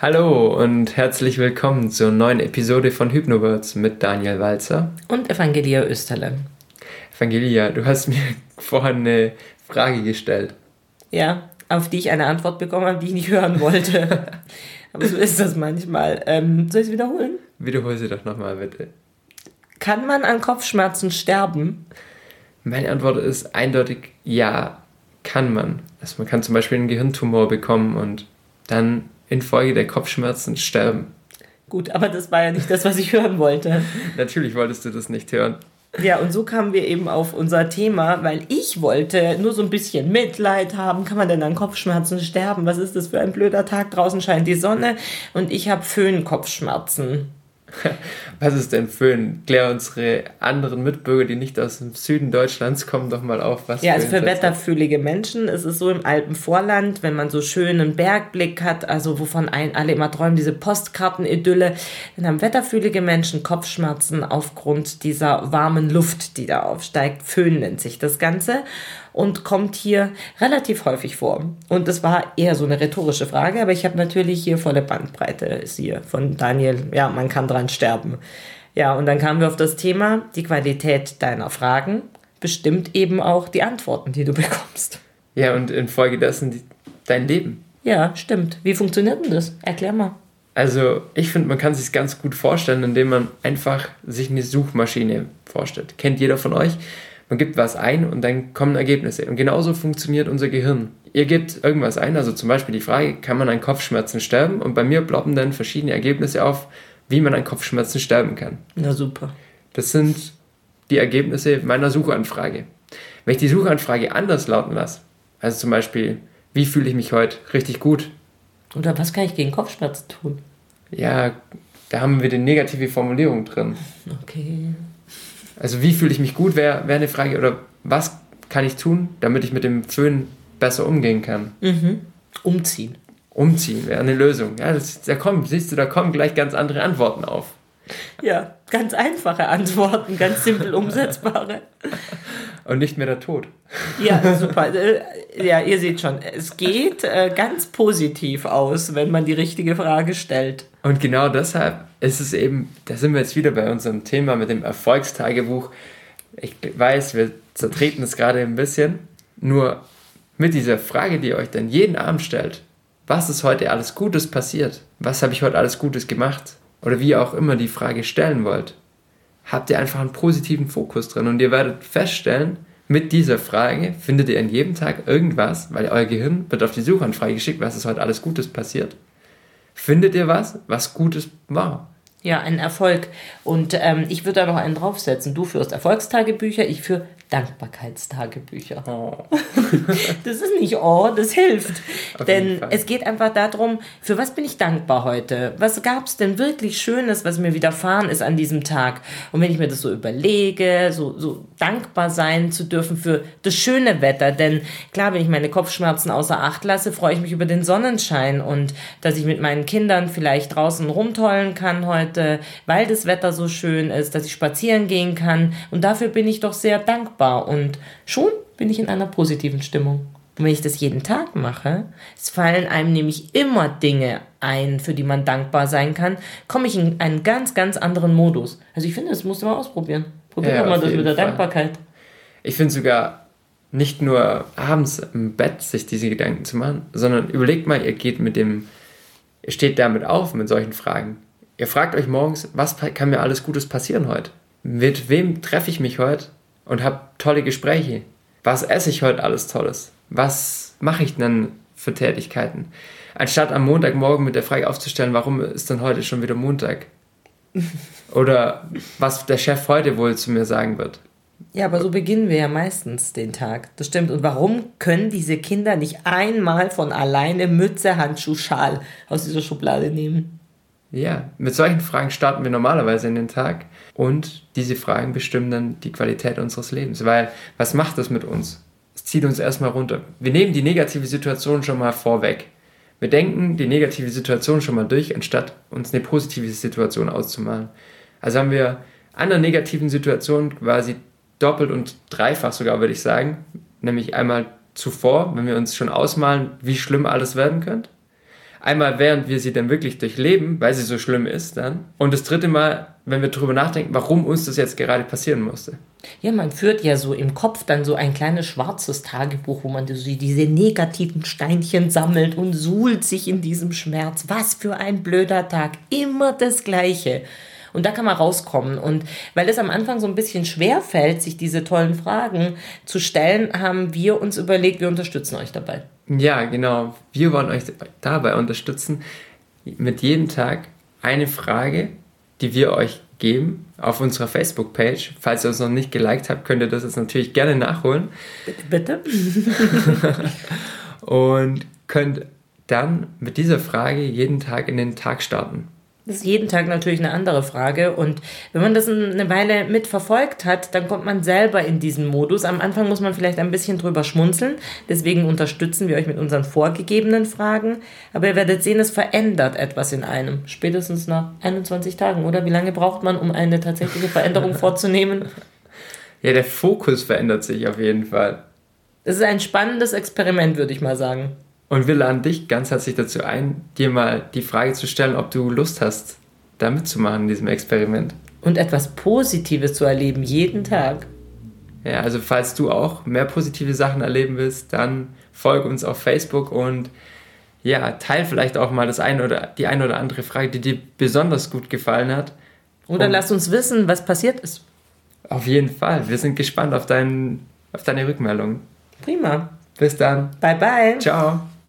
Hallo und herzlich willkommen zur neuen Episode von Hypnowords mit Daniel Walzer und Evangelia Österle. Evangelia, du hast mir vorhin eine Frage gestellt. Ja, auf die ich eine Antwort bekommen habe, die ich nicht hören wollte. Aber so ist das manchmal. Ähm, soll ich es wiederholen? Wiederhol sie doch nochmal, bitte. Kann man an Kopfschmerzen sterben? Meine Antwort ist eindeutig ja, kann man. Also man kann zum Beispiel einen Gehirntumor bekommen und dann infolge der Kopfschmerzen sterben. Gut, aber das war ja nicht das, was ich hören wollte. Natürlich wolltest du das nicht hören. Ja, und so kamen wir eben auf unser Thema, weil ich wollte nur so ein bisschen Mitleid haben. Kann man denn an Kopfschmerzen sterben? Was ist das für ein blöder Tag? Draußen scheint die Sonne und ich habe Föhnkopfschmerzen. Was ist denn Föhn? Klär unsere anderen Mitbürger, die nicht aus dem Süden Deutschlands kommen, doch mal auf, was Ja, also für wetterfühlige Menschen ist es so im Alpenvorland, wenn man so schönen Bergblick hat, also wovon ein, alle immer träumen, diese Postkartenidylle, dann haben wetterfühlige Menschen Kopfschmerzen aufgrund dieser warmen Luft, die da aufsteigt. Föhn nennt sich das Ganze und kommt hier relativ häufig vor. Und das war eher so eine rhetorische Frage, aber ich habe natürlich hier volle Bandbreite, ist hier von Daniel, ja, man kann dran sterben. Ja, und dann kamen wir auf das Thema, die Qualität deiner Fragen bestimmt eben auch die Antworten, die du bekommst. Ja, und infolgedessen die, dein Leben. Ja, stimmt. Wie funktioniert denn das? Erklär mal. Also, ich finde, man kann sich ganz gut vorstellen, indem man einfach sich eine Suchmaschine vorstellt. Kennt jeder von euch? Man gibt was ein und dann kommen Ergebnisse. Und genauso funktioniert unser Gehirn. Ihr gebt irgendwas ein, also zum Beispiel die Frage, kann man an Kopfschmerzen sterben? Und bei mir ploppen dann verschiedene Ergebnisse auf, wie man an Kopfschmerzen sterben kann. Na super. Das sind die Ergebnisse meiner Suchanfrage. Wenn ich die Suchanfrage anders lauten lasse, also zum Beispiel, wie fühle ich mich heute richtig gut? Oder was kann ich gegen Kopfschmerzen tun? Ja, da haben wir die negative Formulierung drin. Okay. Also wie fühle ich mich gut, wäre wär eine Frage. Oder was kann ich tun, damit ich mit dem Föhn besser umgehen kann? Mhm. Umziehen. Umziehen wäre eine Lösung. Ja, das, da kommen, siehst du, da kommen gleich ganz andere Antworten auf. Ja, ganz einfache Antworten, ganz simpel umsetzbare. Und nicht mehr der Tod. Ja, super. Äh, ja, ihr seht schon, es geht äh, ganz positiv aus, wenn man die richtige Frage stellt. Und genau deshalb ist es eben, da sind wir jetzt wieder bei unserem Thema mit dem Erfolgstagebuch. Ich weiß, wir zertreten es gerade ein bisschen, nur mit dieser Frage, die ihr euch dann jeden Abend stellt, was ist heute alles Gutes passiert? Was habe ich heute alles Gutes gemacht? Oder wie ihr auch immer die Frage stellen wollt, habt ihr einfach einen positiven Fokus drin und ihr werdet feststellen, mit dieser Frage findet ihr an jedem Tag irgendwas, weil euer Gehirn wird auf die Suchanfrage geschickt, was ist heute alles Gutes passiert findet ihr was, was Gutes war. Ja, ein Erfolg. Und ähm, ich würde da noch einen draufsetzen. Du führst Erfolgstagebücher, ich für Dankbarkeitstagebücher. Oh. das ist nicht oh, das hilft. Auf denn es geht einfach darum, für was bin ich dankbar heute? Was gab es denn wirklich Schönes, was mir widerfahren ist an diesem Tag? Und wenn ich mir das so überlege, so, so dankbar sein zu dürfen für das schöne Wetter, denn klar, wenn ich meine Kopfschmerzen außer Acht lasse, freue ich mich über den Sonnenschein und dass ich mit meinen Kindern vielleicht draußen rumtollen kann heute, weil das Wetter so schön ist, dass ich spazieren gehen kann. Und dafür bin ich doch sehr dankbar dankbar und schon bin ich in einer positiven Stimmung. Und wenn ich das jeden Tag mache, es fallen einem nämlich immer Dinge ein, für die man dankbar sein kann, komme ich in einen ganz, ganz anderen Modus. Also ich finde, das musst du mal ausprobieren. Probier ja, mal das mit der Fall. Dankbarkeit. Ich finde sogar nicht nur abends im Bett sich diese Gedanken zu machen, sondern überlegt mal, ihr geht mit dem, ihr steht damit auf mit solchen Fragen. Ihr fragt euch morgens, was kann mir alles Gutes passieren heute? Mit wem treffe ich mich heute? Und habe tolle Gespräche. Was esse ich heute alles Tolles? Was mache ich denn für Tätigkeiten? Anstatt am Montagmorgen mit der Frage aufzustellen, warum ist denn heute schon wieder Montag? Oder was der Chef heute wohl zu mir sagen wird. Ja, aber so beginnen wir ja meistens den Tag. Das stimmt. Und warum können diese Kinder nicht einmal von alleine Mütze, Handschuh, Schal aus dieser Schublade nehmen? Ja, mit solchen Fragen starten wir normalerweise in den Tag und diese Fragen bestimmen dann die Qualität unseres Lebens. Weil was macht das mit uns? Es zieht uns erstmal runter. Wir nehmen die negative Situation schon mal vorweg. Wir denken die negative Situation schon mal durch, anstatt uns eine positive Situation auszumalen. Also haben wir an der negativen Situation quasi doppelt und dreifach sogar, würde ich sagen. Nämlich einmal zuvor, wenn wir uns schon ausmalen, wie schlimm alles werden könnte Einmal, während wir sie dann wirklich durchleben, weil sie so schlimm ist dann. Und das dritte Mal, wenn wir darüber nachdenken, warum uns das jetzt gerade passieren musste. Ja, man führt ja so im Kopf dann so ein kleines schwarzes Tagebuch, wo man so diese negativen Steinchen sammelt und suhlt sich in diesem Schmerz. Was für ein blöder Tag. Immer das Gleiche. Und da kann man rauskommen. Und weil es am Anfang so ein bisschen schwer fällt, sich diese tollen Fragen zu stellen, haben wir uns überlegt, wir unterstützen euch dabei. Ja, genau. Wir wollen euch dabei unterstützen, mit jedem Tag eine Frage, die wir euch geben, auf unserer Facebook-Page. Falls ihr uns noch nicht geliked habt, könnt ihr das jetzt natürlich gerne nachholen. Bitte, bitte. Und könnt dann mit dieser Frage jeden Tag in den Tag starten. Das ist jeden Tag natürlich eine andere Frage. Und wenn man das eine Weile mitverfolgt hat, dann kommt man selber in diesen Modus. Am Anfang muss man vielleicht ein bisschen drüber schmunzeln. Deswegen unterstützen wir euch mit unseren vorgegebenen Fragen. Aber ihr werdet sehen, es verändert etwas in einem. Spätestens nach 21 Tagen, oder? Wie lange braucht man, um eine tatsächliche Veränderung vorzunehmen? Ja, der Fokus verändert sich auf jeden Fall. Das ist ein spannendes Experiment, würde ich mal sagen. Und wir laden dich ganz herzlich dazu ein, dir mal die Frage zu stellen, ob du Lust hast, da mitzumachen in diesem Experiment. Und etwas Positives zu erleben, jeden Tag. Ja, also falls du auch mehr positive Sachen erleben willst, dann folge uns auf Facebook und ja, teil vielleicht auch mal das eine oder die eine oder andere Frage, die dir besonders gut gefallen hat. Oder und lass uns wissen, was passiert ist. Auf jeden Fall. Wir sind gespannt auf, dein, auf deine Rückmeldung. Prima. Bis dann. Bye bye. Ciao.